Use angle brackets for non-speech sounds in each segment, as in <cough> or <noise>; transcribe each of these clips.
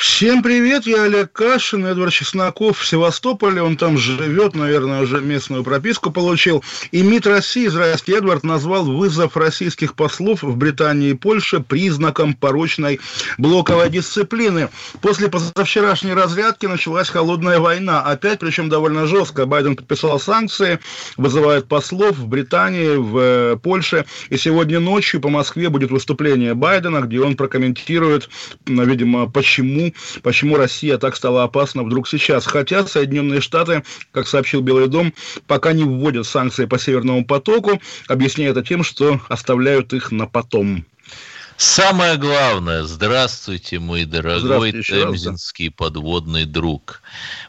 Всем привет, я Олег Кашин, Эдвард Чесноков в Севастополе, он там живет, наверное, уже местную прописку получил. И МИД России, израильский Эдвард, назвал вызов российских послов в Британии и Польше признаком порочной блоковой дисциплины. После позавчерашней разрядки началась холодная война, опять, причем довольно жестко. Байден подписал санкции, вызывает послов в Британии, в э, Польше, и сегодня ночью по Москве будет выступление Байдена, где он прокомментирует, видимо, почему почему Россия так стала опасна вдруг сейчас. Хотя Соединенные Штаты, как сообщил Белый дом, пока не вводят санкции по Северному потоку, объясняя это тем, что оставляют их на потом. Самое главное, здравствуйте, мой дорогой темзинский раз, да. подводный друг.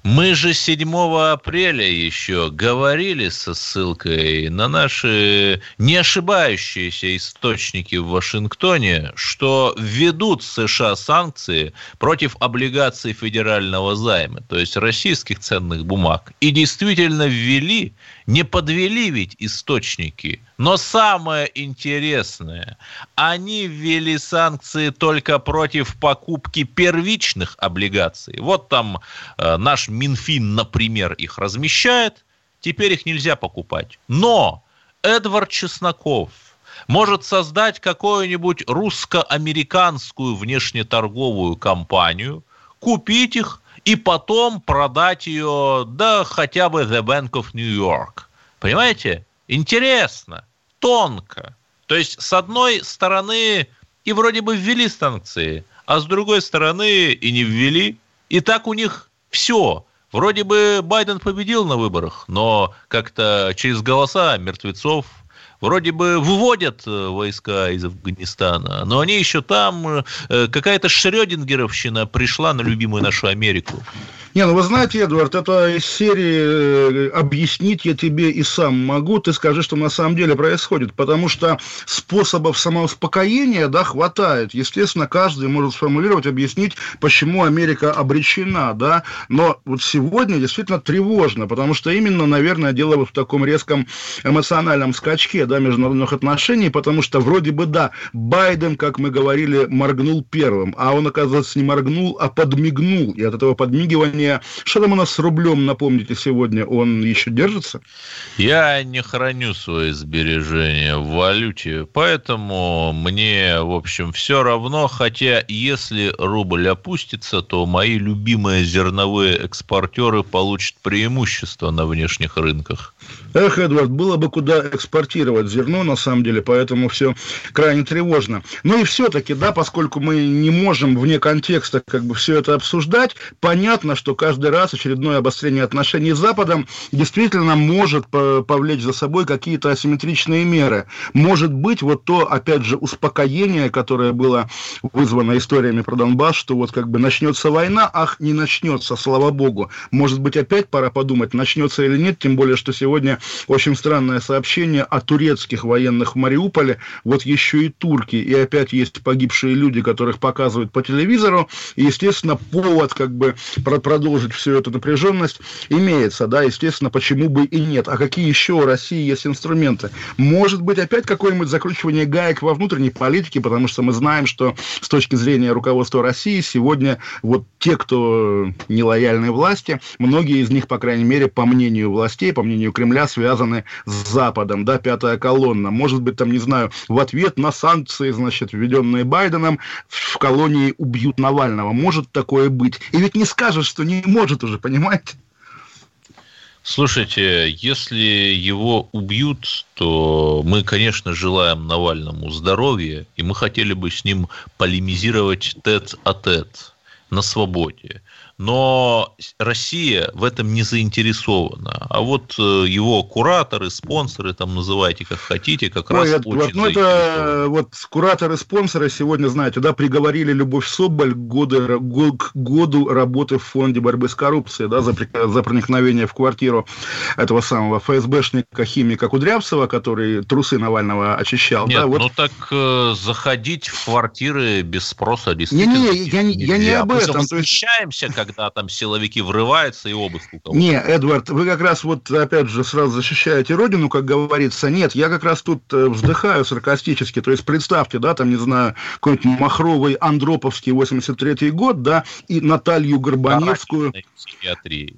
Мы же 7 апреля еще говорили со ссылкой на наши не ошибающиеся источники в Вашингтоне, что введут США санкции против облигаций федерального займа, то есть российских ценных бумаг. И действительно ввели, не подвели ведь источники. Но самое интересное, они ввели санкции только против покупки первичных облигаций. Вот там э, наш Минфин, например, их размещает, теперь их нельзя покупать. Но Эдвард Чесноков может создать какую-нибудь русско-американскую внешнеторговую компанию, купить их и потом продать ее, да хотя бы The Bank of New York. Понимаете? Интересно, тонко. То есть, с одной стороны, и вроде бы ввели санкции, а с другой стороны и не ввели. И так у них все. Вроде бы Байден победил на выборах, но как-то через голоса мертвецов вроде бы выводят э, войска из Афганистана, но они еще там, э, какая-то Шрёдингеровщина пришла на любимую нашу Америку. Не, ну вы знаете, Эдвард, это из серии э, «Объяснить я тебе и сам могу, ты скажи, что на самом деле происходит». Потому что способов самоуспокоения, да, хватает. Естественно, каждый может сформулировать, объяснить, почему Америка обречена, да. Но вот сегодня действительно тревожно, потому что именно, наверное, дело в таком резком эмоциональном скачке, да, международных отношений, потому что вроде бы, да, Байден, как мы говорили, моргнул первым, а он, оказывается, не моргнул, а подмигнул. И от этого подмигивания. Что там у нас с рублем, напомните, сегодня он еще держится? Я не храню свои сбережения в валюте, поэтому мне, в общем, все равно, хотя если рубль опустится, то мои любимые зерновые экспортеры получат преимущество на внешних рынках. Эх, Эдвард, было бы куда экспортировать зерно, на самом деле, поэтому все крайне тревожно. Ну и все-таки, да, поскольку мы не можем вне контекста как бы все это обсуждать, понятно, что каждый раз очередное обострение отношений с Западом действительно может повлечь за собой какие-то асимметричные меры. Может быть, вот то, опять же, успокоение, которое было вызвано историями про Донбасс, что вот как бы начнется война, ах, не начнется, слава богу. Может быть, опять пора подумать, начнется или нет, тем более, что сегодня очень странное сообщение о турецких военных в Мариуполе, вот еще и турки, и опять есть погибшие люди, которых показывают по телевизору, и, естественно, повод как бы продолжить всю эту напряженность имеется, да, естественно, почему бы и нет. А какие еще у России есть инструменты? Может быть, опять какое-нибудь закручивание гаек во внутренней политике, потому что мы знаем, что с точки зрения руководства России сегодня вот те, кто не лояльны власти, многие из них, по крайней мере, по мнению властей, по мнению Кремля, связаны с Западом, да, пятая колонна. Может быть, там, не знаю, в ответ на санкции, значит, введенные Байденом, в колонии убьют Навального. Может такое быть. И ведь не скажешь, что не может уже, понимаете? Слушайте, если его убьют, то мы, конечно, желаем Навальному здоровья, и мы хотели бы с ним полемизировать тет-а-тет на свободе. Но Россия в этом не заинтересована. А вот э, его кураторы, спонсоры, там называйте как хотите, как Ой, раз это, очень вот, ну, это вот кураторы, спонсоры сегодня, знаете, да, приговорили Любовь Соболь к году, к году работы в фонде борьбы с коррупцией, да, за, за проникновение в квартиру этого самого ФСБшника, химика Кудрявцева, который трусы Навального очищал. Нет, да, вот. ну так э, заходить в квартиры без спроса действительно не, не, я, я не об этом. Мы восхищаемся, есть... когда там силовики врываются и обыск у Не, Эдвард, вы как раз вот опять же сразу защищаете родину, как говорится. Нет, я как раз тут э, вздыхаю саркастически. То есть представьте, да, там, не знаю, какой-нибудь Махровый Андроповский 83-й год, да, и Наталью Горбаневскую...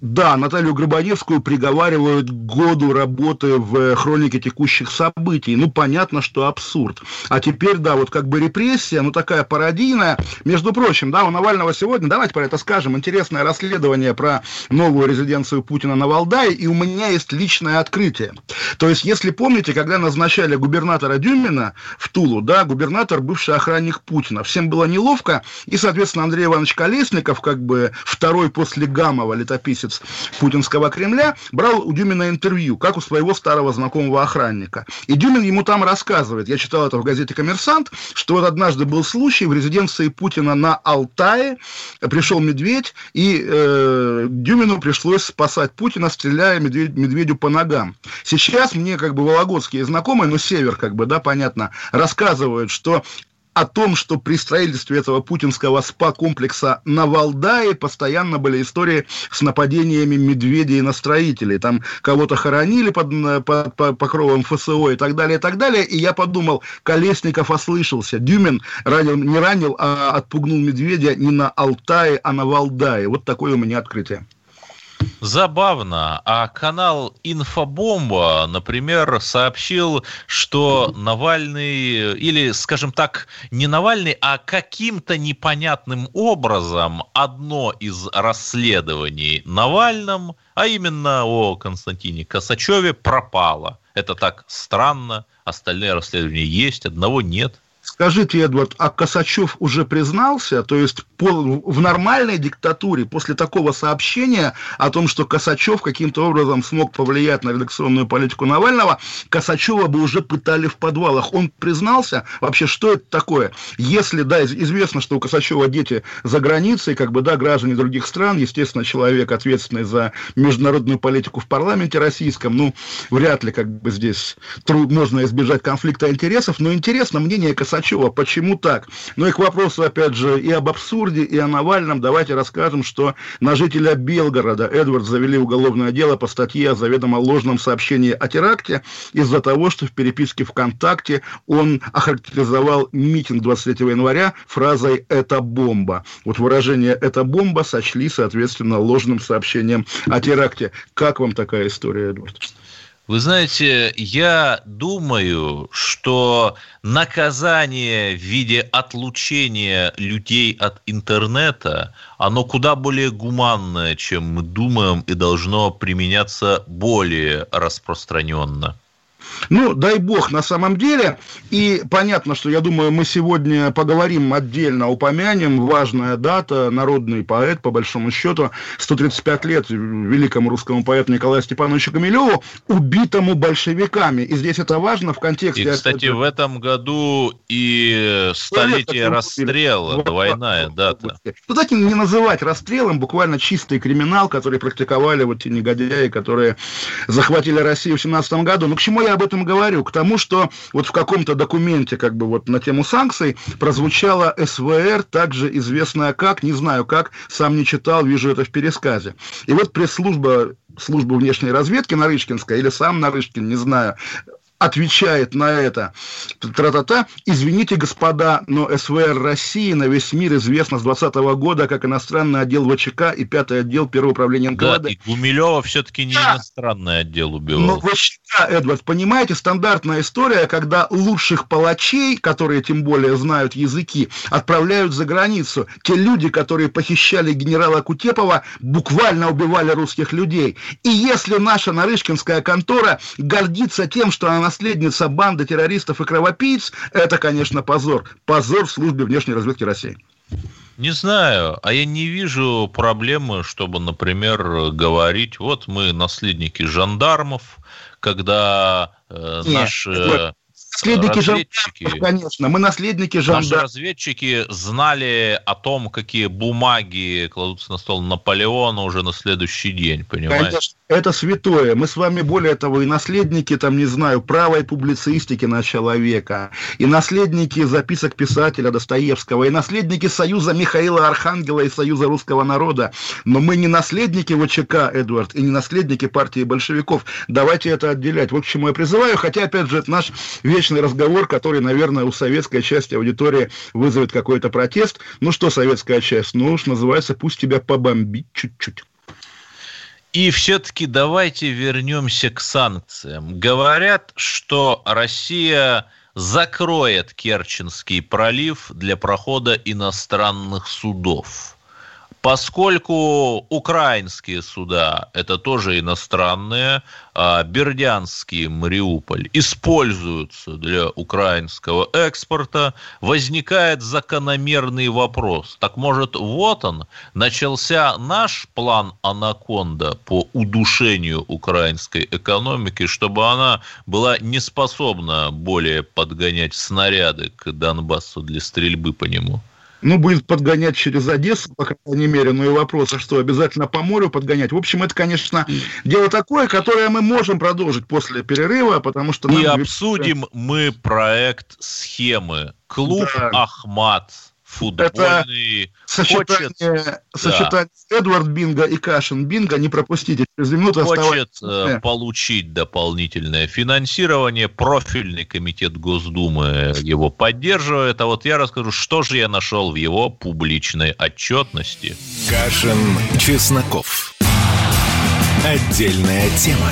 Да, Наталью Горбаневскую приговаривают к году работы в э, хронике текущих событий. Ну, понятно, что абсурд. А теперь, да, вот как бы репрессия, ну, такая пародийная. Между прочим, да, у Навального сегодня, давайте про это скажем, интересное расследование про новую резиденцию Путина на Валдае, и у меня есть личное открытие. То есть, если помните, когда назначали губернатора Дюмина в Тулу, да, губернатор бывший охранник Путина, всем было неловко, и, соответственно, Андрей Иванович Колесников, как бы второй после Гамова летописец путинского Кремля, брал у Дюмина интервью, как у своего старого знакомого охранника. И Дюмин ему там рассказывает, я читал это в газете «Коммерсант», что вот однажды был случай в резиденции Путина на Алтае, пришел медведь, и э, Дюмину пришлось спасать Путина, стреляя медведь, медведю по ногам. Сейчас мне как бы вологодские знакомые, ну, север как бы, да, понятно, рассказывают, что о том, что при строительстве этого путинского СПА-комплекса на Валдае постоянно были истории с нападениями медведей на строителей. Там кого-то хоронили под, под, под покровом ФСО и так далее, и так далее. И я подумал, Колесников ослышался. Дюмин ранил, не ранил, а отпугнул медведя не на Алтае, а на Валдае. Вот такое у меня открытие. Забавно. А канал Инфобомба, например, сообщил, что Навальный, или, скажем так, не Навальный, а каким-то непонятным образом одно из расследований Навальном, а именно о Константине Косачеве, пропало. Это так странно. Остальные расследования есть, одного нет. Скажите, Эдвард, а Косачев уже признался, то есть по, в нормальной диктатуре после такого сообщения о том, что Косачев каким-то образом смог повлиять на редакционную политику Навального, Косачева бы уже пытали в подвалах. Он признался вообще, что это такое? Если, да, известно, что у Косачева дети за границей, как бы, да, граждане других стран, естественно, человек, ответственный за международную политику в парламенте российском, ну, вряд ли, как бы, здесь можно избежать конфликта интересов, но интересно мнение Косачева Косачева. Почему так? Ну и к вопросу, опять же, и об абсурде, и о Навальном. Давайте расскажем, что на жителя Белгорода Эдвард завели уголовное дело по статье о заведомо ложном сообщении о теракте из-за того, что в переписке ВКонтакте он охарактеризовал митинг 23 января фразой «это бомба». Вот выражение «это бомба» сочли, соответственно, ложным сообщением о теракте. Как вам такая история, Эдвард? Вы знаете, я думаю, что наказание в виде отлучения людей от интернета, оно куда более гуманное, чем мы думаем, и должно применяться более распространенно. Ну, дай бог, на самом деле. И понятно, что, я думаю, мы сегодня поговорим отдельно, упомянем. Важная дата, народный поэт, по большому счету, 135 лет великому русскому поэту Николаю Степановичу Камилеву, убитому большевиками. И здесь это важно в контексте... И, кстати, в этом году и столетие расстрела, двойная дата. Ну, так не называть расстрелом, буквально чистый криминал, который практиковали вот те негодяи, которые захватили Россию в 17 году. Ну, к чему я об этом говорю? К тому, что вот в каком-то документе, как бы вот на тему санкций, прозвучала СВР, также известная как, не знаю как, сам не читал, вижу это в пересказе. И вот пресс-служба службы внешней разведки Нарышкинская, или сам Нарышкин, не знаю, отвечает на это. Тра-та-та. Извините, господа, но СВР России на весь мир известно с 2020 года как иностранный отдел ВЧК и пятый отдел Первого управления НКВД. Да, и Гумилева все-таки не да. иностранный отдел убивал. Но ВЧК, Эдвард, понимаете, стандартная история, когда лучших палачей, которые тем более знают языки, отправляют за границу. Те люди, которые похищали генерала Кутепова, буквально убивали русских людей. И если наша Нарышкинская контора гордится тем, что она наследница банды террористов и кровопийц, это, конечно, позор. Позор в службе внешней разведки России. Не знаю, а я не вижу проблемы, чтобы, например, говорить, вот мы наследники жандармов, когда э, Нет, наши наследники жандармов, конечно. Мы наследники жандармов. Наши разведчики знали о том, какие бумаги кладутся на стол Наполеона уже на следующий день, понимаете? Конечно, это святое. Мы с вами, более того, и наследники, там, не знаю, правой публицистики начала века, и наследники записок писателя Достоевского, и наследники Союза Михаила Архангела и Союза русского народа. Но мы не наследники ВЧК, Эдвард, и не наследники партии большевиков. Давайте это отделять. Вот к чему я призываю, хотя, опять же, это наш вечный разговор, который, наверное, у советской части аудитории вызовет какой-то протест. Ну что, советская часть? Ну уж называется «Пусть тебя побомбить чуть-чуть». И все-таки давайте вернемся к санкциям. Говорят, что Россия закроет Керченский пролив для прохода иностранных судов. Поскольку украинские суда – это тоже иностранные, а Бердянский Мариуполь используются для украинского экспорта, возникает закономерный вопрос. Так может, вот он, начался наш план «Анаконда» по удушению украинской экономики, чтобы она была не способна более подгонять снаряды к Донбассу для стрельбы по нему? Ну, будет подгонять через Одессу, по крайней мере, ну и вопрос, а что, обязательно по морю подгонять? В общем, это, конечно, дело такое, которое мы можем продолжить после перерыва, потому что... И обсудим мы проект схемы. Клуб да. «Ахмат» футбольный. Это сочетание, хочет, сочетание да. Эдвард Бинга и Кашин Бинга, не пропустите, через минуту Хочет получить дополнительное финансирование, профильный комитет Госдумы его поддерживает, а вот я расскажу, что же я нашел в его публичной отчетности. Кашин, Чесноков. Отдельная тема.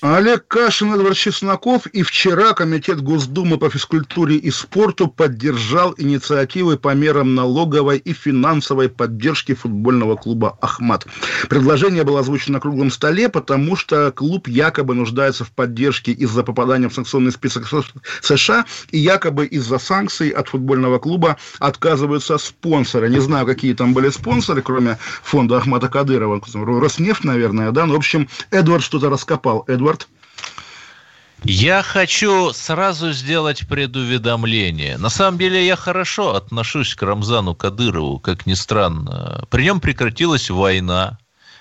Олег Кашин, Эдвард Чесноков. И вчера Комитет Госдумы по физкультуре и спорту поддержал инициативы по мерам налоговой и финансовой поддержки футбольного клуба «Ахмат». Предложение было озвучено на круглом столе, потому что клуб якобы нуждается в поддержке из-за попадания в санкционный список США и якобы из-за санкций от футбольного клуба отказываются спонсоры. Не знаю, какие там были спонсоры, кроме фонда Ахмата Кадырова. Роснефть, наверное, да? Ну, в общем, Эдвард что-то раскопал. Эдвард? Я хочу сразу сделать предуведомление. На самом деле я хорошо отношусь к Рамзану Кадырову, как ни странно. При нем прекратилась война,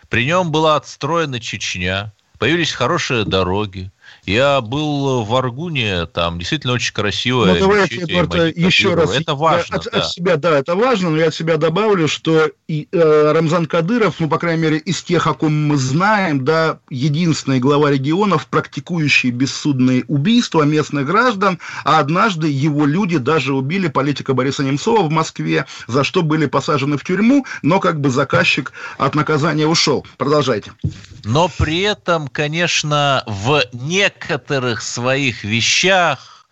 при нем была отстроена Чечня, появились хорошие дороги, я был в Аргуне, там действительно очень красивое. Ну, давайте, Эдвард, еще раз. Это важно. От, да. от себя, да, это важно, но я от себя добавлю, что и, э, Рамзан Кадыров, ну, по крайней мере, из тех, о ком мы знаем, да, единственный глава регионов, практикующий бессудные убийства местных граждан, а однажды его люди даже убили политика Бориса Немцова в Москве, за что были посажены в тюрьму, но как бы заказчик от наказания ушел. Продолжайте. Но при этом, конечно, в не некоторых своих вещах,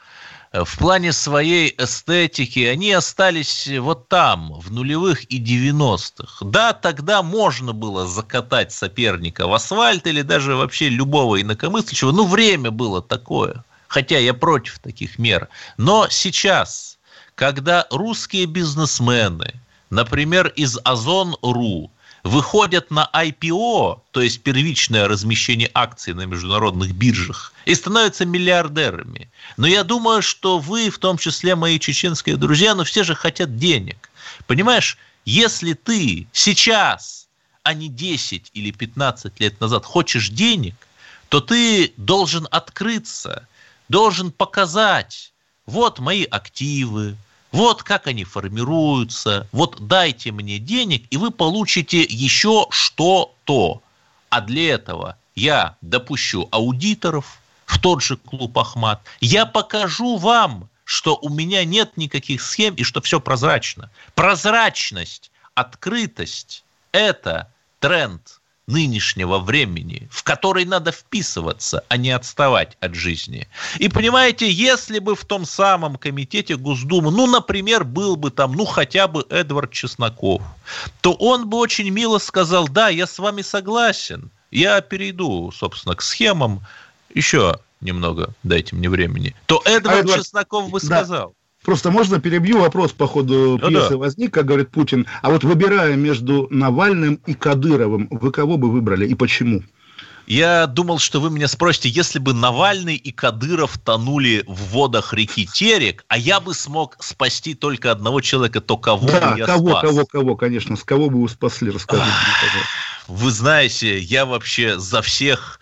э, в плане своей эстетики, они остались вот там, в нулевых и девяностых. Да, тогда можно было закатать соперника в асфальт или даже вообще любого инакомыслящего. Ну, время было такое. Хотя я против таких мер. Но сейчас, когда русские бизнесмены, например, из Озон.ру, выходят на IPO, то есть первичное размещение акций на международных биржах, и становятся миллиардерами. Но я думаю, что вы, в том числе мои чеченские друзья, но все же хотят денег. Понимаешь, если ты сейчас, а не 10 или 15 лет назад хочешь денег, то ты должен открыться, должен показать, вот мои активы, Вот как они формируются. Вот дайте мне денег, и вы получите еще что-то. А для этого я допущу аудиторов в тот же клуб Ахмат. Я покажу вам, что у меня нет никаких схем и что все прозрачно. Прозрачность, открытость – это тренд нынешнего времени, в который надо вписываться, а не отставать от жизни. И понимаете, если бы в том самом комитете Госдумы, ну, например, был бы там, ну, хотя бы Эдвард Чесноков, то он бы очень мило сказал, да, я с вами согласен, я перейду, собственно, к схемам, еще немного дайте мне времени, то Эдвард, а Эдвард Чесноков бы сказал. Да. Просто можно перебью вопрос по ходу ну, пьесы да. возник, как говорит Путин. А вот выбирая между Навальным и Кадыровым, вы кого бы выбрали и почему? Я думал, что вы меня спросите, если бы Навальный и Кадыров тонули в водах реки Терек, а я бы смог спасти только одного человека, то кого да, бы я кого, спас? кого, кого, конечно, с кого бы вы спасли, расскажите, пожалуйста. Вы знаете, я вообще за всех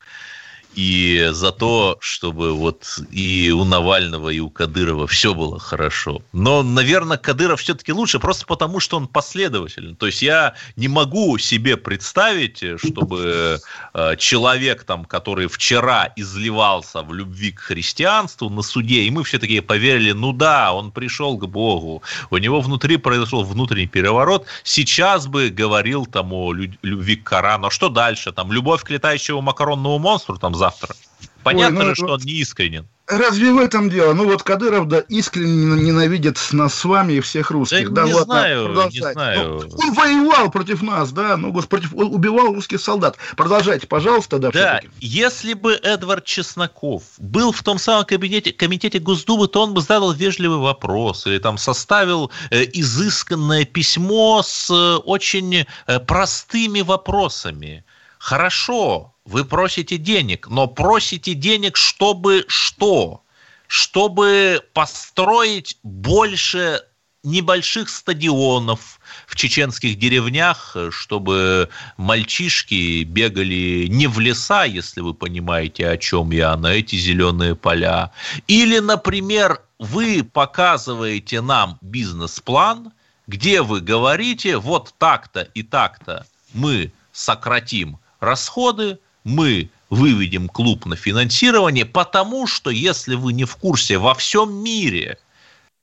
и за то, чтобы вот и у Навального, и у Кадырова все было хорошо. Но, наверное, Кадыров все-таки лучше, просто потому, что он последовательный. То есть я не могу себе представить, чтобы э, человек, там, который вчера изливался в любви к христианству на суде, и мы все такие поверили, ну да, он пришел к Богу, у него внутри произошел внутренний переворот, сейчас бы говорил там о любви к Корану. А что дальше? Там любовь к летающему макаронному монстру, там завтра. Понятно Ой, ну, же, что он не искренен. Разве в этом дело? Ну вот Кадыров, да, искренне ненавидит нас с вами и всех русских. Да, да не ладно, знаю, продолжайте. не знаю. Ну, он воевал против нас, да, ну, господи, он убивал русских солдат. Продолжайте, пожалуйста, да. Да, если бы Эдвард Чесноков был в том самом кабинете, комитете Госдумы, то он бы задал вежливый вопрос или там составил э, изысканное письмо с э, очень э, простыми вопросами. Хорошо, вы просите денег, но просите денег, чтобы что? Чтобы построить больше небольших стадионов в чеченских деревнях, чтобы мальчишки бегали не в леса, если вы понимаете, о чем я, на эти зеленые поля. Или, например, вы показываете нам бизнес-план, где вы говорите, вот так-то и так-то мы сократим расходы, мы выведем клуб на финансирование, потому что, если вы не в курсе, во всем мире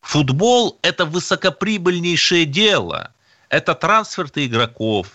футбол – это высокоприбыльнейшее дело. Это трансферты игроков,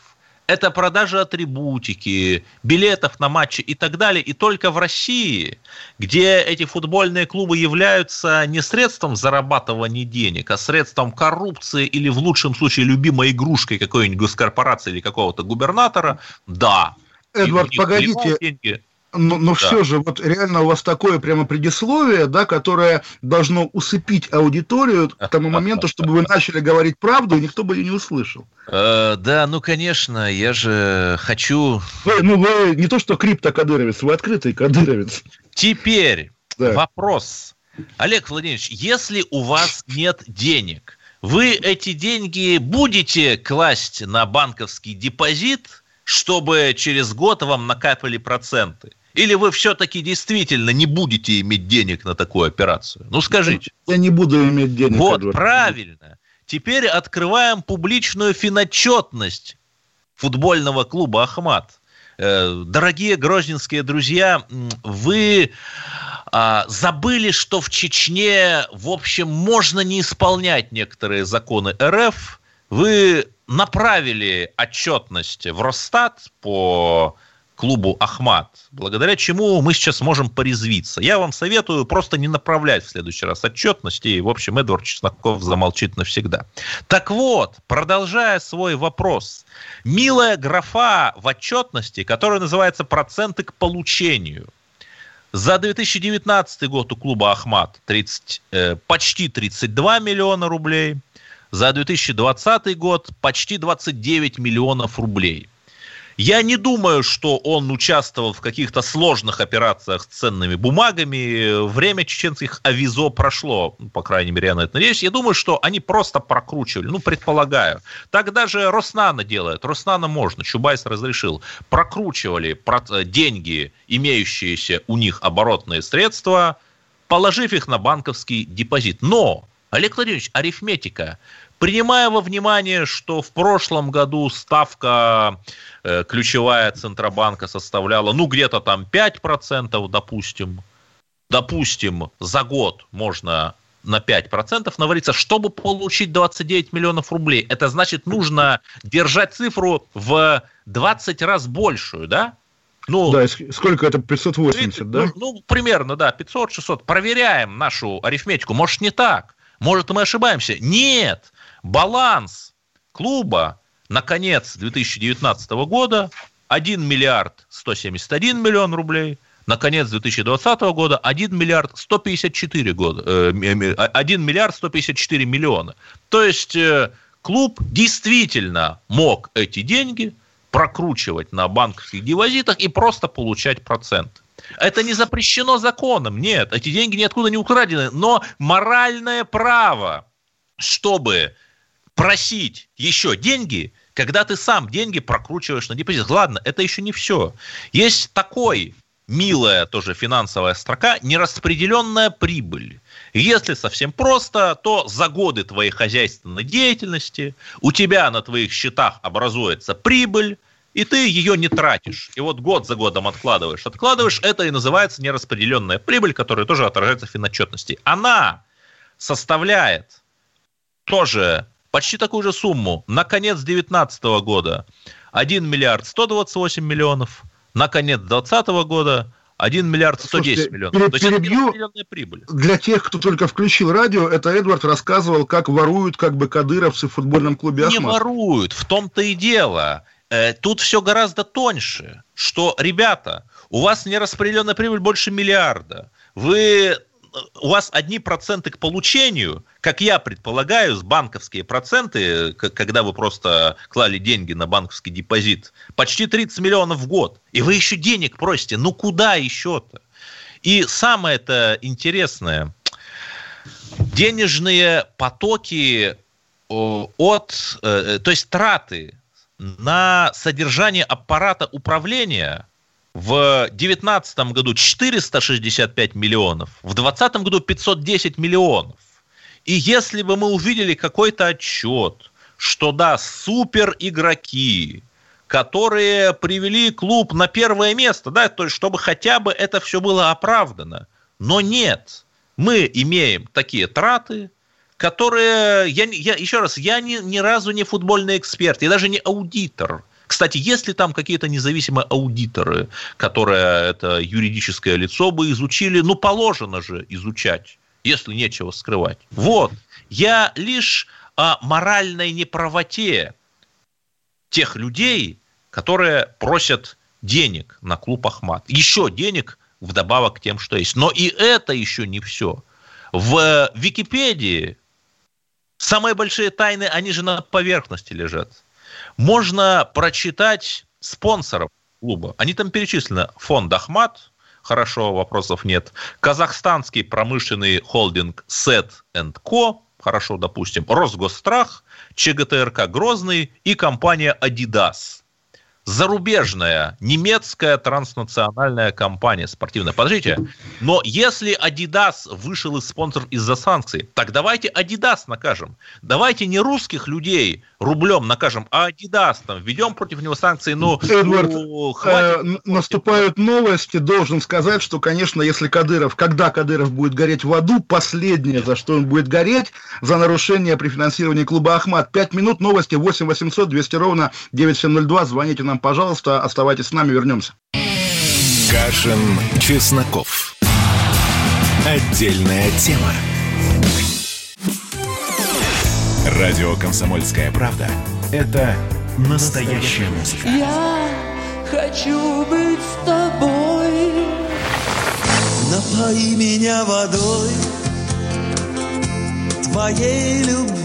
это продажа атрибутики, билетов на матчи и так далее. И только в России, где эти футбольные клубы являются не средством зарабатывания денег, а средством коррупции или в лучшем случае любимой игрушкой какой-нибудь госкорпорации или какого-то губернатора, да, Эдвард, погодите. Но, но да. все же, вот реально у вас такое прямо предисловие, да, которое должно усыпить аудиторию к тому моменту, чтобы вы начали говорить правду, и никто бы ее не услышал. Э, да, ну, конечно, я же хочу... Вы, ну, вы не то, что криптокадыровец, вы открытый кадыровец. Теперь да. вопрос. Олег Владимирович, если у вас нет денег, вы эти деньги будете класть на банковский депозит – чтобы через год вам накапали проценты? Или вы все-таки действительно не будете иметь денег на такую операцию? Ну скажите. Я не буду иметь денег. Вот, Эдвард. правильно. Теперь открываем публичную финотчетность футбольного клуба «Ахмат». Э, дорогие грозненские друзья, вы а, забыли, что в Чечне, в общем, можно не исполнять некоторые законы РФ. Вы направили отчетность в Росстат по клубу Ахмат, благодаря чему мы сейчас можем порезвиться. Я вам советую просто не направлять в следующий раз отчетности, и, в общем, Эдвард Чесноков замолчит навсегда. Так вот, продолжая свой вопрос, милая графа в отчетности, которая называется «Проценты к получению», за 2019 год у клуба «Ахмат» 30, э, почти 32 миллиона рублей – за 2020 год почти 29 миллионов рублей. Я не думаю, что он участвовал в каких-то сложных операциях с ценными бумагами. Время чеченских авизо прошло, ну, по крайней мере, я на это надеюсь. Я думаю, что они просто прокручивали, ну, предполагаю. Так даже Роснана делает. Роснана можно, Чубайс разрешил. Прокручивали деньги, имеющиеся у них оборотные средства, положив их на банковский депозит. Но Олег Владимирович, арифметика. Принимая во внимание, что в прошлом году ставка э, ключевая Центробанка составляла, ну, где-то там 5%, допустим, допустим, за год можно на 5% навариться, чтобы получить 29 миллионов рублей. Это значит, нужно держать цифру в 20 раз большую, да? Ну, да, сколько это? 580, 30, да? Ну, ну, примерно, да, 500-600. Проверяем нашу арифметику. Может, не так. Может, мы ошибаемся. Нет. Баланс клуба на конец 2019 года 1 миллиард 171 миллион рублей – на конец 2020 года 1 миллиард 154 года, 1 миллиард 154 миллиона. То есть э, клуб действительно мог эти деньги прокручивать на банковских депозитах и просто получать процент. Это не запрещено законом, нет, эти деньги ниоткуда не украдены, но моральное право, чтобы просить еще деньги, когда ты сам деньги прокручиваешь на депозит. Ладно, это еще не все. Есть такой милая тоже финансовая строка, нераспределенная прибыль. Если совсем просто, то за годы твоей хозяйственной деятельности у тебя на твоих счетах образуется прибыль, и ты ее не тратишь. И вот год за годом откладываешь, откладываешь, это и называется нераспределенная прибыль, которая тоже отражается в финотчетности. Она составляет тоже почти такую же сумму на конец 2019 года 1 миллиард 128 миллионов – на конец 2020 года 1 миллиард 110 Слушайте, миллионов. То перебью, есть прибыль. Для тех, кто только включил радио, это Эдвард рассказывал, как воруют как бы кадыровцы в футбольном клубе «Ашмат». Не воруют, в том-то и дело. Э, тут все гораздо тоньше, что, ребята, у вас нераспределенная прибыль больше миллиарда. Вы у вас одни проценты к получению, как я предполагаю, с банковские проценты, когда вы просто клали деньги на банковский депозит, почти 30 миллионов в год. И вы еще денег просите. Ну куда еще-то? И самое это интересное, денежные потоки от, э, то есть траты на содержание аппарата управления – в 2019 году 465 миллионов, в 2020 году 510 миллионов. И если бы мы увидели какой-то отчет, что да, супер игроки, которые привели клуб на первое место, да, то есть чтобы хотя бы это все было оправдано. Но нет, мы имеем такие траты, которые, я, я еще раз, я ни, ни разу не футбольный эксперт, я даже не аудитор – кстати, если там какие-то независимые аудиторы, которые это юридическое лицо бы изучили, ну, положено же изучать, если нечего скрывать. Вот. Я лишь о моральной неправоте тех людей, которые просят денег на клуб Ахмат. Еще денег вдобавок к тем, что есть. Но и это еще не все. В Википедии самые большие тайны, они же на поверхности лежат можно прочитать спонсоров клуба. Они там перечислены. Фонд Ахмат, хорошо, вопросов нет. Казахстанский промышленный холдинг Сет Ко, хорошо, допустим. Росгосстрах, ЧГТРК Грозный и компания Adidas зарубежная немецкая транснациональная компания спортивная. Подождите, но если Adidas вышел из спонсор из-за санкций, так давайте Adidas накажем. Давайте не русских людей рублем накажем, а Adidas там введем против него санкции. Ну, Эдвард, ну, хватит. Э, наступают новости. Должен сказать, что, конечно, если Кадыров, когда Кадыров будет гореть в аду, последнее, за что он будет гореть, за нарушение при финансировании клуба Ахмат. Пять минут, новости 8 800 200 ровно 9702. Звоните нам, пожалуйста. Оставайтесь с нами, вернемся. Кашин, Чесноков. Отдельная тема. Радио «Комсомольская правда» — это настоящая музыка. Я хочу быть с тобой. Напои меня водой твоей любви.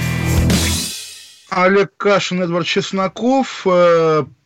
Олег Кашин, Эдвард Чесноков.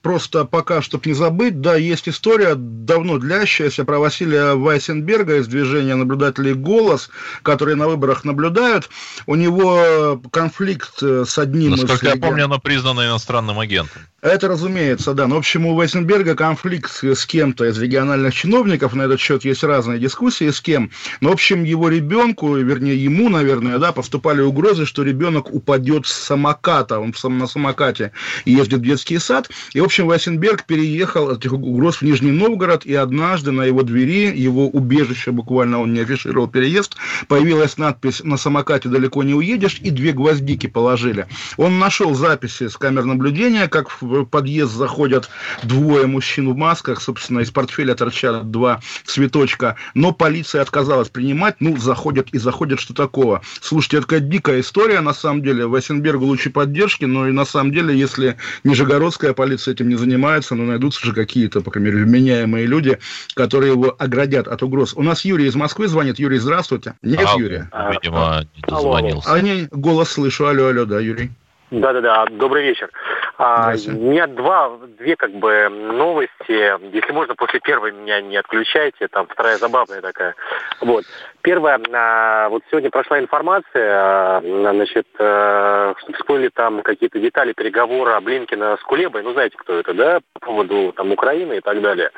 Просто пока, чтобы не забыть, да, есть история давно длящаяся про Василия Вайсенберга из движения наблюдателей «Голос», которые на выборах наблюдают. У него конфликт э, с одним Насколько из... я помню, она признана иностранным агентом. Это, разумеется, да. Но, в общем, у Вайсенберга конфликт с кем-то из региональных чиновников. На этот счет есть разные дискуссии, с кем. Но, в общем, его ребенку, вернее, ему, наверное, да, поступали угрозы, что ребенок упадет с самоката. Он на самокате ездит в детский сад. И, в общем, Вайсенберг переехал от этих угроз в Нижний Новгород. И однажды на его двери, его убежище, буквально он не афишировал переезд, появилась надпись «На самокате далеко не уедешь» и две гвоздики положили. Он нашел записи с камер наблюдения, как в подъезд заходят двое мужчин в масках, собственно, из портфеля торчат два цветочка, но полиция отказалась принимать, ну, заходят и заходят, что такого. Слушайте, это такая дикая история, на самом деле, Васенбергу лучше поддержки, но и на самом деле, если Нижегородская полиция этим не занимается, ну, найдутся же какие-то, по крайней мере, вменяемые люди, которые его оградят от угроз. У нас Юрий из Москвы звонит. Юрий, здравствуйте. Нет, а, Юрия? Видимо, не дозвонился. А, не, голос слышу. Алло, алло, да, Юрий. Да-да-да, добрый вечер. А, у меня два, две как бы новости. Если можно, после первой меня не отключайте, там вторая забавная такая. Вот. Первое, а, вот сегодня прошла информация, а, значит, а, что всплыли там какие-то детали переговора Блинкина с Кулебой, ну знаете, кто это, да, по поводу там Украины и так далее.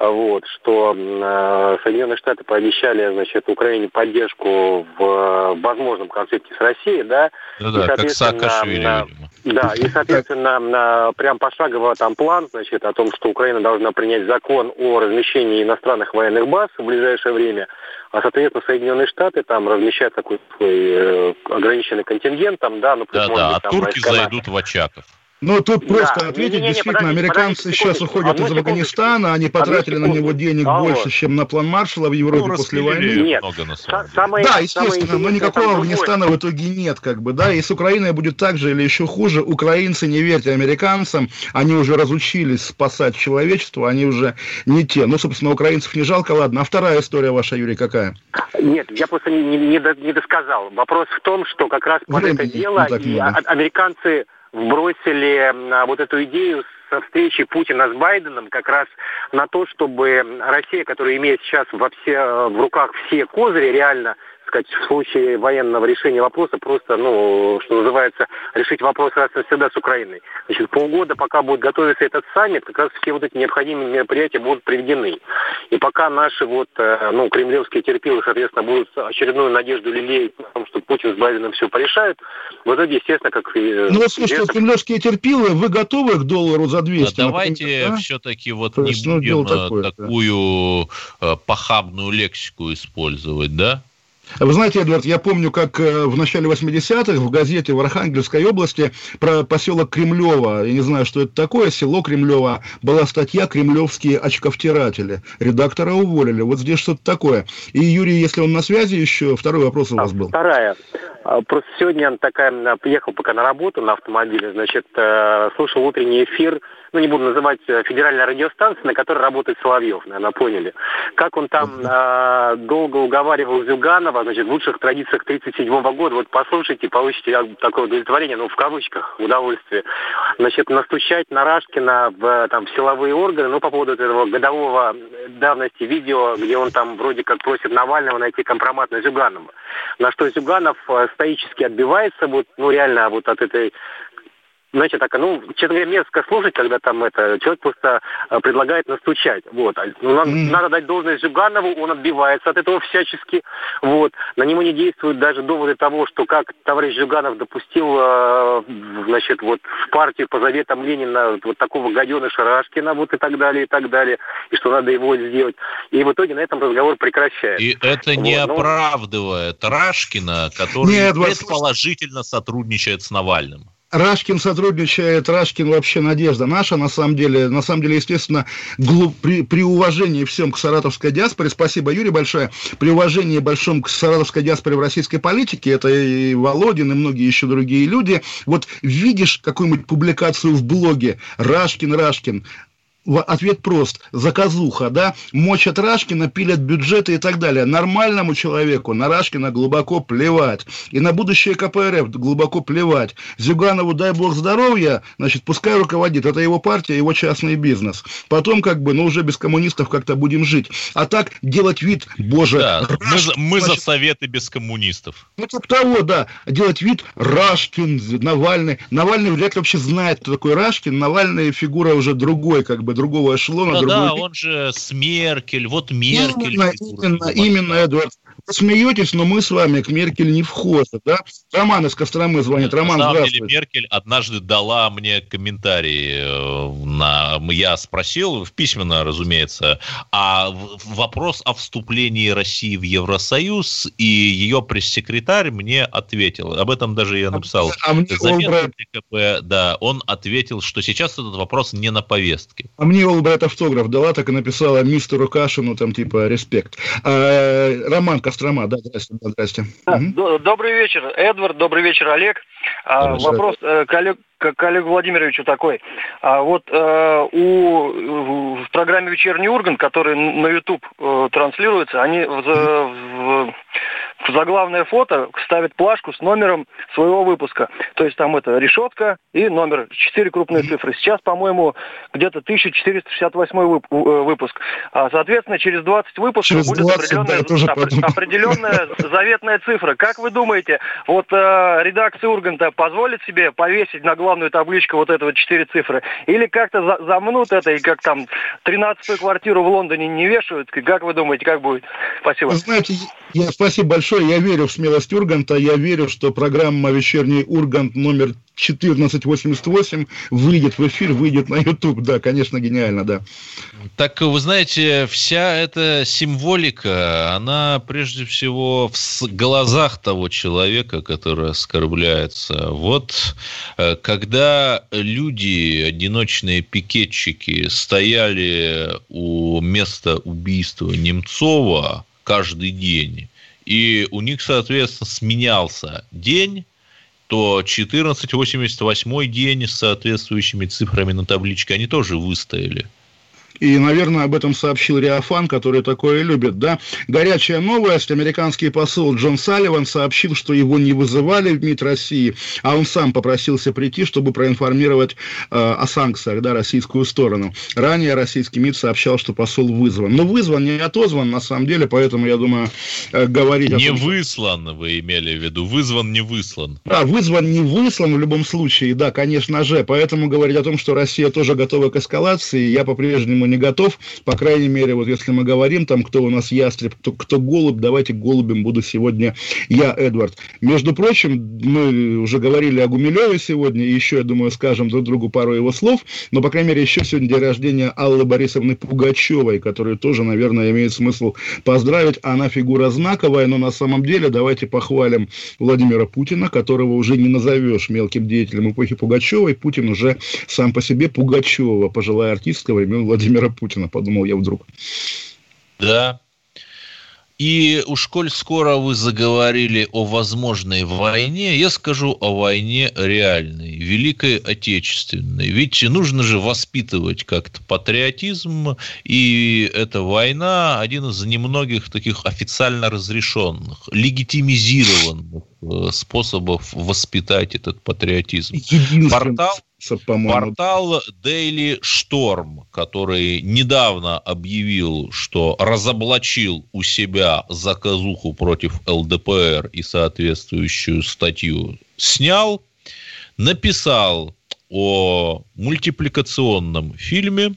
Вот, что Соединенные Штаты пообещали, значит, Украине поддержку в возможном конфликте с Россией, да. Да-да, как Саакашвили, на, Да, и, соответственно, на, прям пошагово там план, значит, о том, что Украина должна принять закон о размещении иностранных военных баз в ближайшее время, а, соответственно, Соединенные Штаты там размещают такой свой э, ограниченный контингент, там, да, ну, да, да, быть, а турки войска зайдут в очаков. Ну, тут да. просто ответить, не, не, не, действительно, подождите, американцы подождите, сейчас уходят из Афганистана, они потратили на него денег а больше, вот. чем на план Маршала в Европе ну, после войны. Нет, много, на самом деле. Самое, да, естественно, но никакого Афганистана в итоге нет, как бы, да, и с Украиной будет так же или еще хуже, украинцы, не верьте американцам, они уже разучились спасать человечество, они уже не те. Ну, собственно, украинцев не жалко, ладно. А вторая история ваша, Юрий, какая? Нет, я просто не, не, не досказал. Вопрос в том, что как раз под Время это дело и американцы вбросили вот эту идею со встречи Путина с Байденом как раз на то, чтобы Россия, которая имеет сейчас во все, в руках все козыри реально сказать, в случае военного решения вопроса просто, ну, что называется, решить вопрос раз и навсегда с Украиной. Значит, полгода, пока будет готовиться этот саммит, как раз все вот эти необходимые мероприятия будут приведены. И пока наши вот, э, ну, кремлевские терпилы, соответственно, будут очередную надежду лелеять о том, что Путин с Байденом все порешает, в итоге, естественно, как... Ну, вот слушайте, вот кремлевские терпилы, вы готовы к доллару за 200? Да давайте да? все-таки вот То не ну, будем э, такое, такую да. Э, похабную лексику использовать, да? Вы знаете, Эдвард, я помню, как э, в начале 80-х в газете в Архангельской области про поселок Кремлево, я не знаю, что это такое, село Кремлево, была статья «Кремлевские очковтиратели». Редактора уволили. Вот здесь что-то такое. И, Юрий, если он на связи еще, второй вопрос у вас был. Вторая. А, просто сегодня такая, приехал пока на работу на автомобиле, значит, э, слушал утренний эфир, ну, не буду называть э, федеральная радиостанция, на которой работает Соловьев, наверное, поняли. Как он там э, долго уговаривал Зюганова, значит, в лучших традициях 1937 года, вот послушайте, получите такое удовлетворение, ну, в кавычках, удовольствие, значит, настучать на Рашкина в, там, в силовые органы, ну, по поводу этого годового давности видео, где он там вроде как просит Навального найти компромат на Зюганова. На что Зюганов э, стоически отбивается, вот, ну, реально вот от этой знаете, так, ну, честно говоря, мерзко слушать, когда там это, человек просто э, предлагает настучать, вот. А, ну, надо, mm. надо дать должность Жиганову, он отбивается от этого всячески, вот. На него не действуют даже доводы того, что как товарищ Жиганов допустил, э, значит, вот в партию по заветам Ленина вот такого гаденыша Рашкина, вот и так далее, и так далее, и что надо его сделать. И в итоге на этом разговор прекращается. И это не вот, ну, оправдывает Рашкина, который Нет, предположительно сотрудничает с Навальным. Рашкин сотрудничает, Рашкин вообще надежда наша, на самом деле, на самом деле, естественно, глуп, при, при уважении всем к саратовской диаспоре, спасибо, Юрий, большое, при уважении большом к саратовской диаспоре в российской политике, это и Володин, и многие еще другие люди, вот видишь какую-нибудь публикацию в блоге, Рашкин, Рашкин, ответ прост. Заказуха, да? Мочат Рашкина, пилят бюджеты и так далее. Нормальному человеку на Рашкина глубоко плевать. И на будущее КПРФ глубоко плевать. Зюганову, дай бог здоровья, значит, пускай руководит. Это его партия, его частный бизнес. Потом, как бы, ну, уже без коммунистов как-то будем жить. А так делать вид, боже... Да, Рашкин, мы, за, мы значит, за советы без коммунистов. Ну, типа того, да. Делать вид Рашкин, Навальный. Навальный вряд ли вообще знает, кто такой Рашкин. Навальный фигура уже другой, как бы, другого эшелона. Да, другой... да, он же с Меркель, вот Меркель. Именно, именно, именно, Эдуард. Смеетесь, но мы с вами к Меркель не входим, да? Роман из Костромы звонит. Роман, на самом деле, Меркель однажды дала мне комментарий. Э, на... Я спросил, в письменно, разумеется, а вопрос о вступлении России в Евросоюз, и ее пресс-секретарь мне ответил. Об этом даже я написал. А мне Олбрайт... ДКП, да, он ответил, что сейчас этот вопрос не на повестке. А мне Олбрайт автограф дала, так и написала мистеру Кашину, там, типа, респект. А, Роман, Кострома, да, здрасте. Да, здрасте. Да, угу. Добрый вечер, Эдвард, добрый вечер, Олег. А, вопрос э, к, Олег, к Олегу Владимировичу такой. А, вот э, у, в программе «Вечерний Ургант», который на YouTube э, транслируется, они в, в, в заглавное фото ставят плашку с номером своего выпуска. То есть там это решетка и номер, четыре крупные цифры. Сейчас, по-моему, где-то 1468 вып, э, выпуск. А, соответственно, через 20 выпусков через будет 20, определенная, да, определенная <laughs> заветная цифра. Как вы думаете, вот э, редакция Урганта позволит себе повесить на главную табличку вот это вот четыре цифры? Или как-то за, замнут это и как там 13-ю квартиру в Лондоне не вешают? Как вы думаете, как будет? Спасибо. Знаете, я, спасибо большое. Я верю в смелость Урганта. Я верю, что программа «Вечерний Ургант» номер 1488 выйдет в эфир, выйдет на YouTube. Да, конечно, гениально, да. Так, вы знаете, вся эта символика, она прежде всего в глазах того человека, который оскорбляется. Вот э, когда люди, одиночные пикетчики, стояли у места убийства Немцова, каждый день, и у них, соответственно, сменялся день, то 1488 день с соответствующими цифрами на табличке они тоже выстояли. И, наверное, об этом сообщил Риафан, который такое любит, да. Горячая новость. Американский посол Джон Салливан сообщил, что его не вызывали в МИД России, а он сам попросился прийти, чтобы проинформировать э, о санкциях, да, российскую сторону. Ранее российский МИД сообщал, что посол вызван. Но вызван, не отозван, на самом деле, поэтому, я думаю, э, говорить... Не том, выслан, вы имели в виду. Вызван, не выслан. Да, вызван, не выслан в любом случае, да, конечно же. Поэтому говорить о том, что Россия тоже готова к эскалации, я по-прежнему не готов. По крайней мере, вот если мы говорим, там, кто у нас ястреб, кто, кто голубь, давайте голубем буду сегодня я, Эдвард. Между прочим, мы уже говорили о Гумилеве сегодня, и еще, я думаю, скажем друг другу пару его слов, но, по крайней мере, еще сегодня день рождения Аллы Борисовны Пугачевой, которую тоже, наверное, имеет смысл поздравить. Она фигура знаковая, но на самом деле давайте похвалим Владимира Путина, которого уже не назовешь мелким деятелем эпохи Пугачевой. Путин уже сам по себе Пугачева, пожилая артистка времен Владимира Владимира Путина, подумал я вдруг. Да. И уж коль скоро вы заговорили о возможной войне, я скажу о войне реальной, Великой Отечественной. Ведь нужно же воспитывать как-то патриотизм, и эта война один из немногих таких официально разрешенных, легитимизированных э, способов воспитать этот патриотизм. Портал Портал Daily Storm, который недавно объявил, что разоблачил у себя заказуху против ЛДПР и соответствующую статью снял, написал о мультипликационном фильме,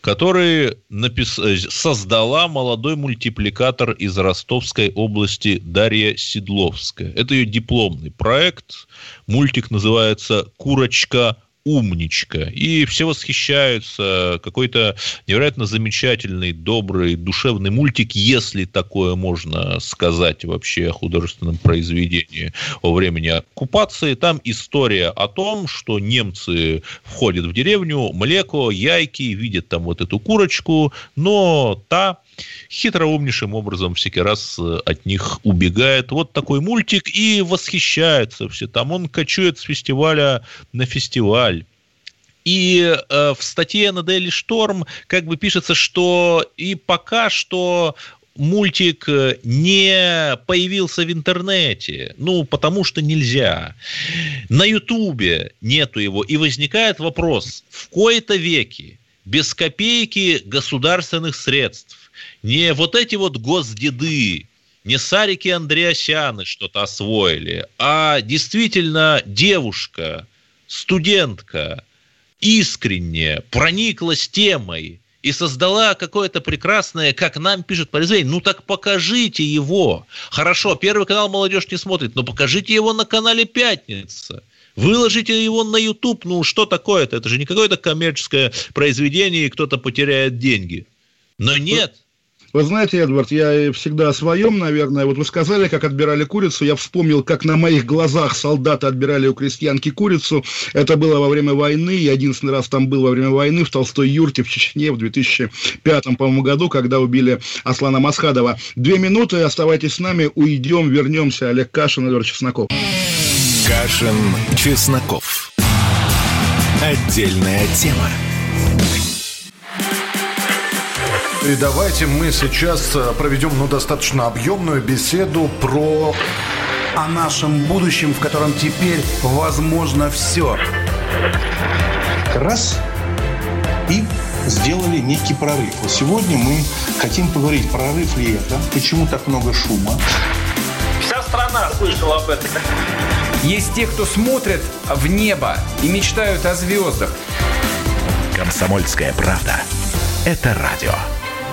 который напис... создала молодой мультипликатор из Ростовской области Дарья Седловская. Это ее дипломный проект. Мультик называется «Курочка умничка. И все восхищаются. Какой-то невероятно замечательный, добрый, душевный мультик, если такое можно сказать вообще о художественном произведении во времени оккупации. Там история о том, что немцы входят в деревню, млеко, яйки, видят там вот эту курочку, но та хитроумнейшим образом всякий раз э, от них убегает. Вот такой мультик и восхищаются все. Там он кочует с фестиваля на фестиваль. И э, в статье на Daily Storm как бы пишется, что и пока что мультик э, не появился в интернете, ну, потому что нельзя. На Ютубе нету его, и возникает вопрос, в кои-то веки, без копейки государственных средств, не вот эти вот госдеды, не Сарики Андреасяны что-то освоили, а действительно девушка, студентка, искренне прониклась темой и создала какое-то прекрасное, как нам пишет произведение, ну так покажите его. Хорошо, Первый канал молодежь не смотрит, но покажите его на канале «Пятница». Выложите его на YouTube, ну что такое-то? Это же не какое-то коммерческое произведение, и кто-то потеряет деньги. Но нет, вы знаете, Эдвард, я всегда о своем, наверное. Вот вы сказали, как отбирали курицу. Я вспомнил, как на моих глазах солдаты отбирали у крестьянки курицу. Это было во время войны. Я единственный раз там был во время войны в Толстой юрте в Чечне в 2005, по-моему, году, когда убили Аслана Масхадова. Две минуты, оставайтесь с нами, уйдем, вернемся. Олег Кашин, Эдвард Чесноков. Кашин, Чесноков. Отдельная тема. И давайте мы сейчас э, проведем ну, достаточно объемную беседу про... О нашем будущем, в котором теперь возможно все. Раз. И сделали некий прорыв. Вот сегодня мы хотим поговорить, прорыв ли это, почему так много шума. Вся страна слышала об этом. Есть те, кто смотрят в небо и мечтают о звездах. Комсомольская правда. Это радио.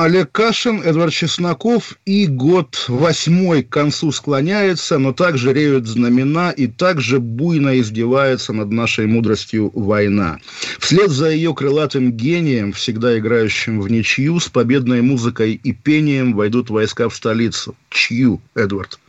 Олег Кашин, Эдвард Чесноков, и год восьмой к концу склоняется, но также реют знамена и также буйно издевается над нашей мудростью война. Вслед за ее крылатым гением, всегда играющим в ничью, с победной музыкой и пением войдут войска в столицу. Чью, Эдвард?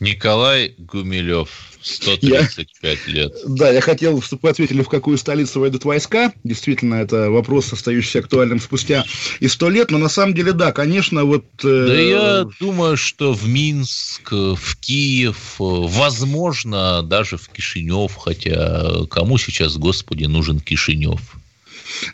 Николай Гумилев. 135 я, лет. Да, я хотел, чтобы вы ответили, в какую столицу войдут войска. Действительно, это вопрос, остающийся актуальным спустя и сто лет. Но на самом деле, да, конечно, вот... Э... Да я думаю, что в Минск, в Киев, возможно, даже в Кишинев, хотя кому сейчас, господи, нужен Кишинев?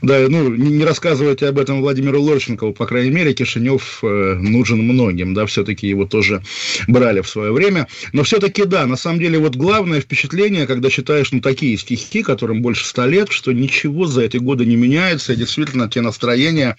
Да, ну, не рассказывайте об этом Владимиру Лорченкову, по крайней мере, Кишинев э, нужен многим, да, все-таки его тоже брали в свое время. Но все-таки, да, на самом деле, вот главное впечатление, когда читаешь, ну, такие стихи, которым больше ста лет, что ничего за эти годы не меняется, и действительно те настроения,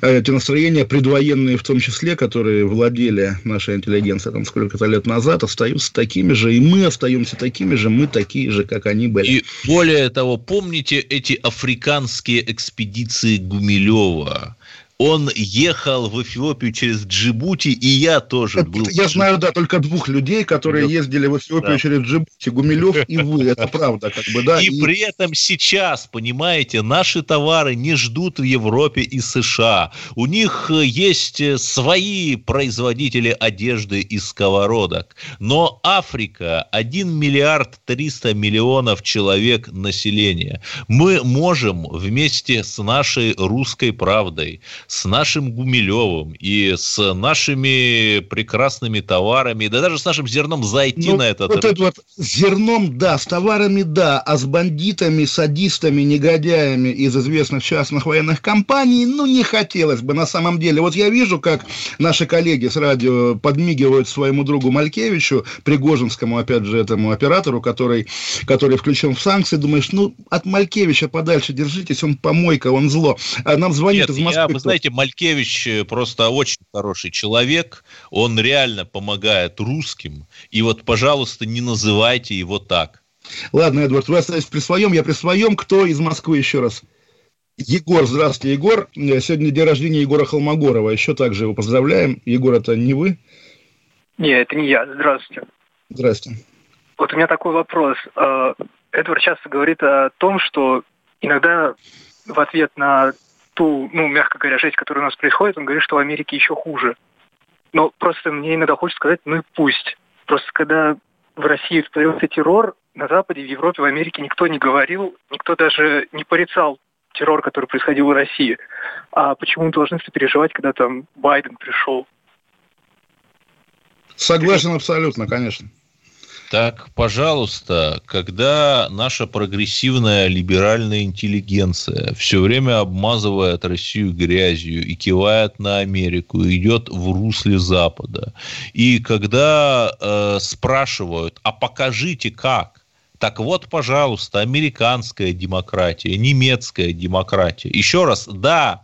э, те настроения предвоенные в том числе, которые владели нашей интеллигенцией там сколько-то лет назад, остаются такими же, и мы остаемся такими же, мы такие же, как они были. И более того, помните эти африканские африканские экспедиции Гумилева. Он ехал в Эфиопию через Джибути, и я тоже был. Я знаю, да, только двух людей, которые ездили в Эфиопию да. через Джибути, Гумилев и вы, это <laughs> правда, как бы, да. И, и при этом сейчас, понимаете, наши товары не ждут в Европе и США. У них э, есть э, свои производители одежды и сковородок. Но Африка 1 миллиард 300 миллионов человек населения. Мы можем вместе с нашей русской правдой, с нашим Гумилевым и с нашими прекрасными товарами, да даже с нашим зерном зайти ну, на этот вот рынок. Это вот зерном, да, с товарами, да, а с бандитами, садистами, негодяями из известных частных военных компаний, ну, не хотелось бы на самом деле. Вот я вижу, как наши коллеги с радио подмигивают своему другу Малькевичу, Пригожинскому, опять же, этому оператору, который, который включен в санкции, думаешь, ну, от Малькевича подальше держитесь, он помойка, он зло. А нам звонит Нет, из Москвы. Я, вы знаете, знаете, Малькевич э, просто очень хороший человек, он реально помогает русским, и вот, пожалуйста, не называйте его так. Ладно, Эдвард, вы остаетесь при своем, я при своем. Кто из Москвы еще раз? Егор, здравствуйте, Егор. Э, сегодня день рождения Егора Холмогорова. Еще также его поздравляем. Егор, это не вы? Нет, это не я. Здравствуйте. Здравствуйте. Вот у меня такой вопрос. Э, Эдвард часто говорит о том, что иногда в ответ на ту, ну, мягко говоря, жесть, которая у нас происходит, он говорит, что в Америке еще хуже. Но просто мне иногда хочется сказать, ну и пусть. Просто когда в России творился террор, на Западе, в Европе, в Америке никто не говорил, никто даже не порицал террор, который происходил в России. А почему мы должны переживать, когда там Байден пришел? Согласен абсолютно, конечно. Так, пожалуйста, когда наша прогрессивная либеральная интеллигенция все время обмазывает Россию грязью и кивает на Америку, идет в русле Запада, и когда э, спрашивают, а покажите как, так вот, пожалуйста, американская демократия, немецкая демократия. Еще раз, да,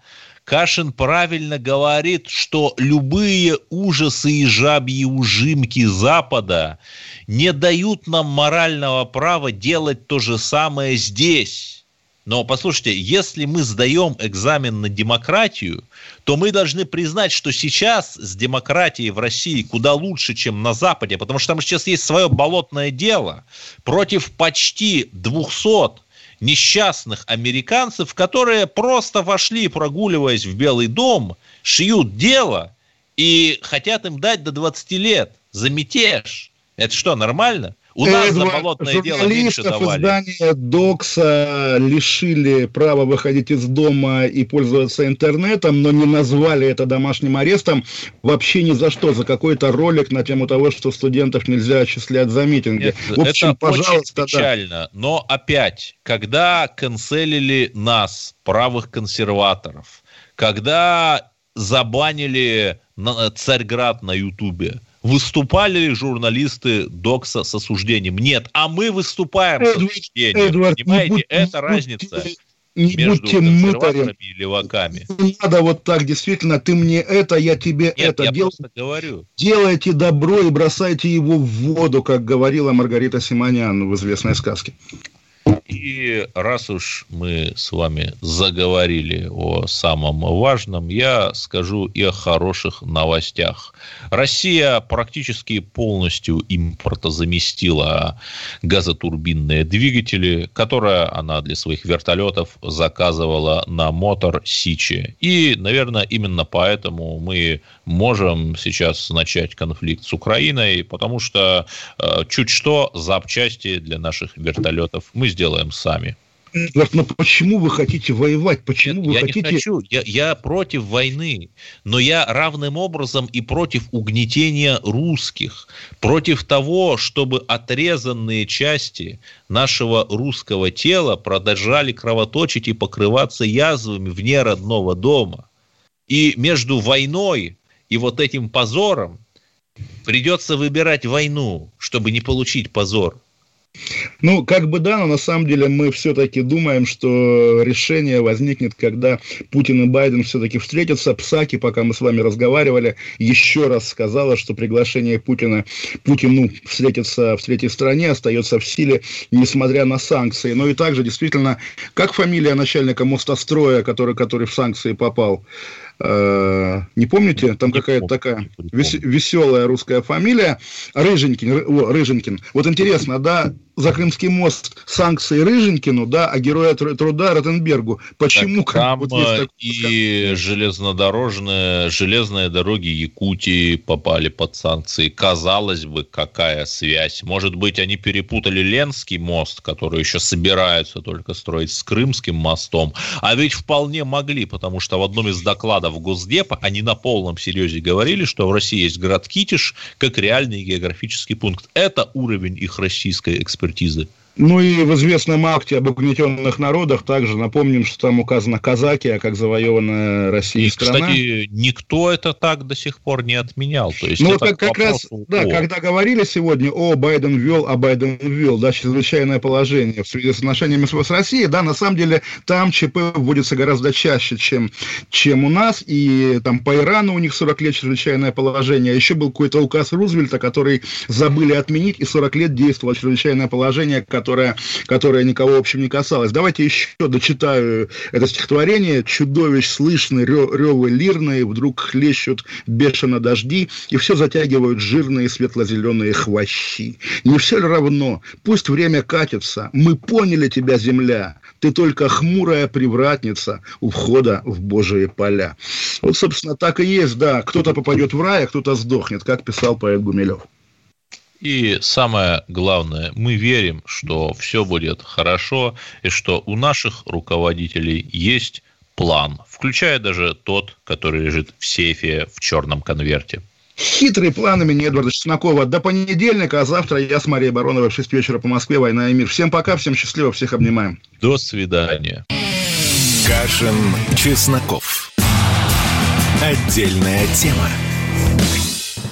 Кашин правильно говорит, что любые ужасы и жабьи ужимки Запада не дают нам морального права делать то же самое здесь. Но послушайте, если мы сдаем экзамен на демократию, то мы должны признать, что сейчас с демократией в России куда лучше, чем на Западе, потому что там сейчас есть свое болотное дело против почти 200 несчастных американцев, которые просто вошли, прогуливаясь в Белый дом, шьют дело и хотят им дать до 20 лет за мятеж. Это что, нормально? У нас за болотное дело меньше давали. издания Докса лишили права выходить из дома и пользоваться интернетом, но не назвали это домашним арестом вообще ни за что, за какой-то ролик на тему того, что студентов нельзя отчислять за митинги. Нет, В общем, это пожалуйста, очень печально. Да. Но опять, когда канцелили нас, правых консерваторов, когда забанили Царьград на Ютубе, Выступали ли журналисты Докса с осуждением? Нет. А мы выступаем Эдвард, с осуждением. Эдвард, Понимаете, будь, это будь, разница. Не между будьте мытарем. и леваками. Не надо вот так, действительно, ты мне это, я тебе Нет, это. я Дел... просто говорю. Делайте добро и бросайте его в воду, как говорила Маргарита Симонян в известной сказке. И раз уж мы с вами заговорили о самом важном, я скажу и о хороших новостях. Россия практически полностью импортозаместила газотурбинные двигатели, которые она для своих вертолетов заказывала на мотор Сичи. И, наверное, именно поэтому мы можем сейчас начать конфликт с Украиной, потому что э, чуть что запчасти для наших вертолетов мы сделаем сами. Эдвард, но почему вы хотите воевать? Почему Нет, вы я хотите... не хочу. Я, я против войны, но я равным образом и против угнетения русских, против того, чтобы отрезанные части нашего русского тела продолжали кровоточить и покрываться язвами вне родного дома. И между войной и вот этим позором придется выбирать войну, чтобы не получить позор. Ну, как бы да, но на самом деле мы все-таки думаем, что решение возникнет, когда Путин и Байден все-таки встретятся. Псаки, пока мы с вами разговаривали, еще раз сказала, что приглашение Путина, Путину встретиться в третьей стране остается в силе, несмотря на санкции. Но и также, действительно, как фамилия начальника мостостроя, который, который в санкции попал? Э, не помните, там какая-то такая вес, веселая русская фамилия, Рыженькин, Рыженькин. Вот интересно, да, за Крымский мост санкции Рыженькину, да, а героя труда Ротенбергу. Почему? Так, там вот такой... и железнодорожные, железные дороги Якутии попали под санкции. Казалось бы, какая связь. Может быть, они перепутали Ленский мост, который еще собираются только строить с Крымским мостом. А ведь вполне могли, потому что в одном из докладов Госдепа они на полном серьезе говорили, что в России есть город Китиш как реальный географический пункт. Это уровень их российской экспертизы экспертизы. Ну и в известном акте об угнетенных народах также напомним, что там указано Казакия как завоеванная Россией и, страна. кстати, никто это так до сих пор не отменял. То есть ну, как, как раз, да, когда говорили сегодня, о, Байден ввел, а Байден ввел, да, чрезвычайное положение в связи с отношениями с Россией, да, на самом деле там ЧП вводится гораздо чаще, чем, чем у нас, и там по Ирану у них 40 лет чрезвычайное положение, а еще был какой-то указ Рузвельта, который забыли отменить, и 40 лет действовало чрезвычайное положение, которое которая, которая никого, в общем, не касалась. Давайте еще дочитаю это стихотворение. «Чудовищ слышны ревы лирные, вдруг хлещут бешено дожди, и все затягивают жирные светло-зеленые хвощи. Не все ли равно? Пусть время катится. Мы поняли тебя, земля. Ты только хмурая привратница у входа в Божие поля». Вот, собственно, так и есть, да. Кто-то попадет в рай, а кто-то сдохнет, как писал поэт Гумилев. И самое главное, мы верим, что все будет хорошо, и что у наших руководителей есть план, включая даже тот, который лежит в сейфе в черном конверте. Хитрый план имени Эдварда Чеснокова. До понедельника, а завтра я с Марией Бароновой в 6 вечера по Москве. Война и мир. Всем пока, всем счастливо, всех обнимаем. До свидания. Кашин, Чесноков. Отдельная тема.